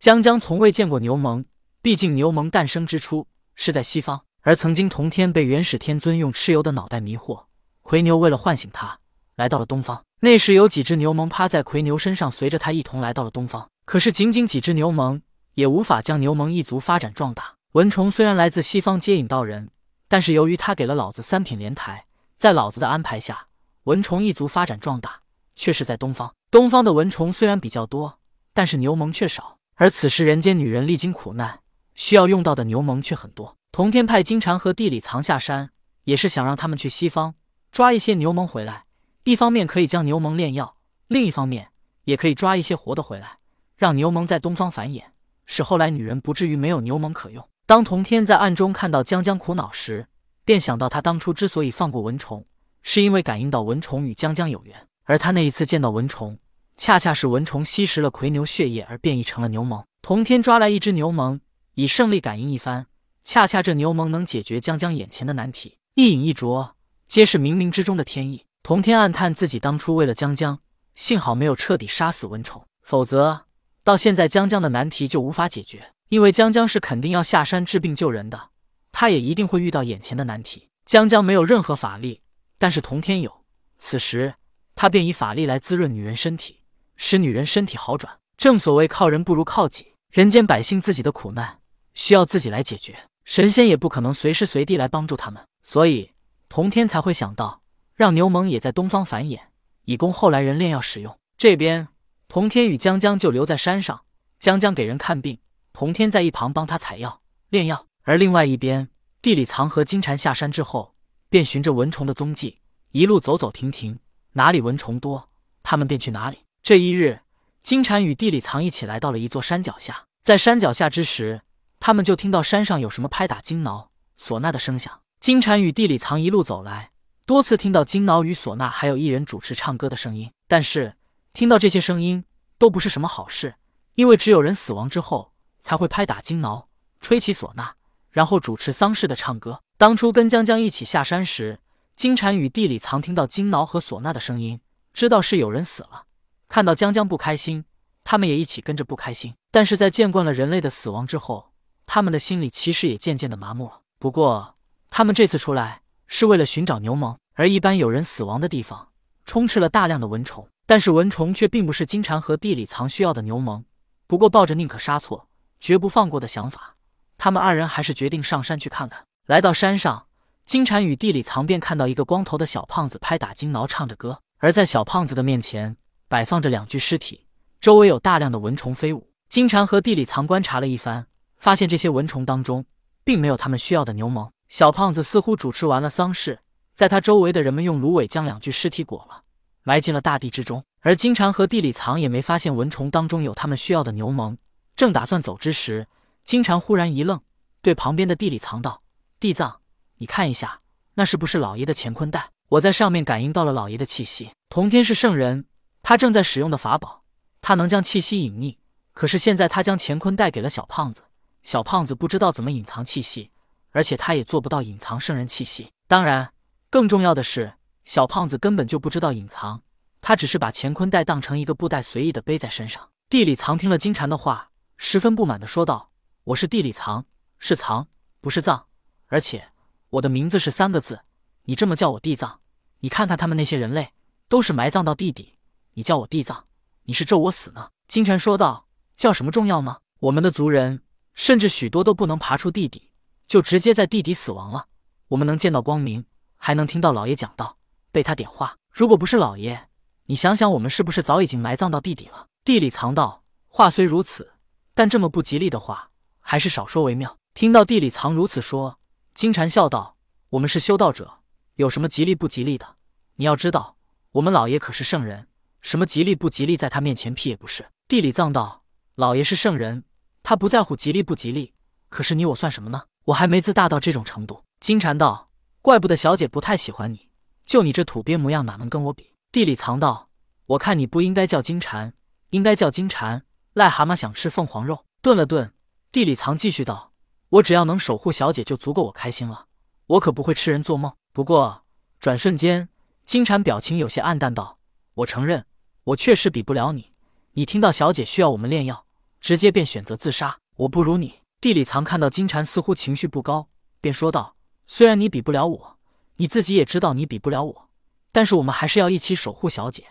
江江从未见过牛虻，毕竟牛虻诞生之初是在西方，而曾经同天被元始天尊用蚩尤的脑袋迷惑，魁牛为了唤醒他，来到了东方。那时有几只牛虻趴在魁牛身上，随着他一同来到了东方。可是仅仅几只牛虻也无法将牛虻一族发展壮大。蚊虫虽然来自西方接引道人，但是由于他给了老子三品莲台，在老子的安排下，蚊虫一族发展壮大却是在东方。东方的蚊虫虽然比较多，但是牛虻却少。而此时，人间女人历经苦难，需要用到的牛虻却很多。同天派金蝉和地里藏下山，也是想让他们去西方抓一些牛虻回来。一方面可以将牛虻炼药，另一方面也可以抓一些活的回来，让牛虻在东方繁衍，使后来女人不至于没有牛虻可用。当同天在暗中看到江江苦恼时，便想到他当初之所以放过蚊虫，是因为感应到蚊虫与江江有缘，而他那一次见到蚊虫。恰恰是蚊虫吸食了魁牛血液而变异成了牛虻。同天抓来一只牛虻，以胜利感应一番，恰恰这牛虻能解决江江眼前的难题。一饮一啄，皆是冥冥之中的天意。同天暗叹自己当初为了江江，幸好没有彻底杀死蚊虫，否则到现在江江的难题就无法解决。因为江江是肯定要下山治病救人的，他也一定会遇到眼前的难题。江江没有任何法力，但是同天有，此时他便以法力来滋润女人身体。使女人身体好转，正所谓靠人不如靠己。人间百姓自己的苦难需要自己来解决，神仙也不可能随时随地来帮助他们，所以同天才会想到让牛虻也在东方繁衍，以供后来人炼药使用。这边同天与江江就留在山上，江江给人看病，同天在一旁帮他采药炼药。而另外一边，地里藏和金蝉下山之后，便寻着蚊虫的踪迹，一路走走停停，哪里蚊虫多，他们便去哪里。这一日，金蝉与地里藏一起来到了一座山脚下。在山脚下之时，他们就听到山上有什么拍打金挠、唢呐的声响。金蝉与地里藏一路走来，多次听到金挠与唢呐，还有一人主持唱歌的声音。但是听到这些声音都不是什么好事，因为只有人死亡之后才会拍打金挠、吹起唢呐，然后主持丧事的唱歌。当初跟江江一起下山时，金蝉与地里藏听到金挠和唢呐的声音，知道是有人死了。看到江江不开心，他们也一起跟着不开心。但是在见惯了人类的死亡之后，他们的心里其实也渐渐的麻木了。不过，他们这次出来是为了寻找牛虻，而一般有人死亡的地方，充斥了大量的蚊虫。但是蚊虫却并不是金蝉和地里藏需要的牛虻。不过，抱着宁可杀错，绝不放过的想法，他们二人还是决定上山去看看。来到山上，金蝉与地里藏便看到一个光头的小胖子拍打金挠，唱着歌，而在小胖子的面前。摆放着两具尸体，周围有大量的蚊虫飞舞。金蝉和地里藏观察了一番，发现这些蚊虫当中并没有他们需要的牛虻。小胖子似乎主持完了丧事，在他周围的人们用芦苇将两具尸体裹了，埋进了大地之中。而金蝉和地里藏也没发现蚊虫当中有他们需要的牛虻，正打算走之时，金蝉忽然一愣，对旁边的地里藏道：“地藏，你看一下，那是不是老爷的乾坤袋？我在上面感应到了老爷的气息。同天是圣人。”他正在使用的法宝，他能将气息隐匿。可是现在他将乾坤带给了小胖子，小胖子不知道怎么隐藏气息，而且他也做不到隐藏圣人气息。当然，更重要的是，小胖子根本就不知道隐藏，他只是把乾坤袋当成一个布袋，随意的背在身上。地里藏听了金蝉的话，十分不满的说道：“我是地里藏，是藏，不是藏，而且我的名字是三个字，你这么叫我地藏，你看看他们那些人类，都是埋葬到地底。”你叫我地藏，你是咒我死呢？金蝉说道：“叫什么重要吗？我们的族人甚至许多都不能爬出地底，就直接在地底死亡了。我们能见到光明，还能听到老爷讲道，被他点化。如果不是老爷，你想想，我们是不是早已经埋葬到地底了？”地里藏道：“话虽如此，但这么不吉利的话，还是少说为妙。”听到地里藏如此说，金蝉笑道：“我们是修道者，有什么吉利不吉利的？你要知道，我们老爷可是圣人。”什么吉利不吉利，在他面前屁也不是。地里藏道：“老爷是圣人，他不在乎吉利不吉利。可是你我算什么呢？我还没自大到这种程度。”金蝉道：“怪不得小姐不太喜欢你，就你这土鳖模样，哪能跟我比？”地里藏道：“我看你不应该叫金蝉，应该叫金蝉。癞蛤蟆想吃凤凰肉。”顿了顿，地里藏继续道：“我只要能守护小姐，就足够我开心了。我可不会痴人做梦。”不过转瞬间，金蝉表情有些黯淡道：“我承认。”我确实比不了你。你听到小姐需要我们炼药，直接便选择自杀。我不如你。地里藏看到金蝉似乎情绪不高，便说道：“虽然你比不了我，你自己也知道你比不了我，但是我们还是要一起守护小姐。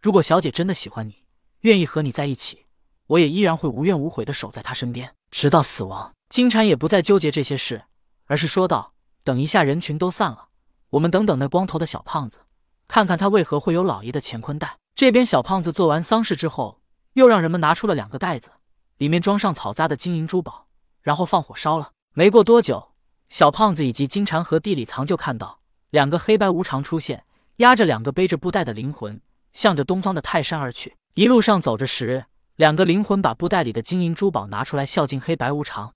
如果小姐真的喜欢你，愿意和你在一起，我也依然会无怨无悔的守在她身边，直到死亡。”金蝉也不再纠结这些事，而是说道：“等一下，人群都散了，我们等等那光头的小胖子，看看他为何会有老爷的乾坤袋。”这边小胖子做完丧事之后，又让人们拿出了两个袋子，里面装上草扎的金银珠宝。然后放火烧了。没过多久，小胖子以及金蝉和地里藏就看到两个黑白无常出现，压着两个背着布袋的灵魂，向着东方的泰山而去。一路上走着时，两个灵魂把布袋里的金银珠宝拿出来孝敬黑白无常。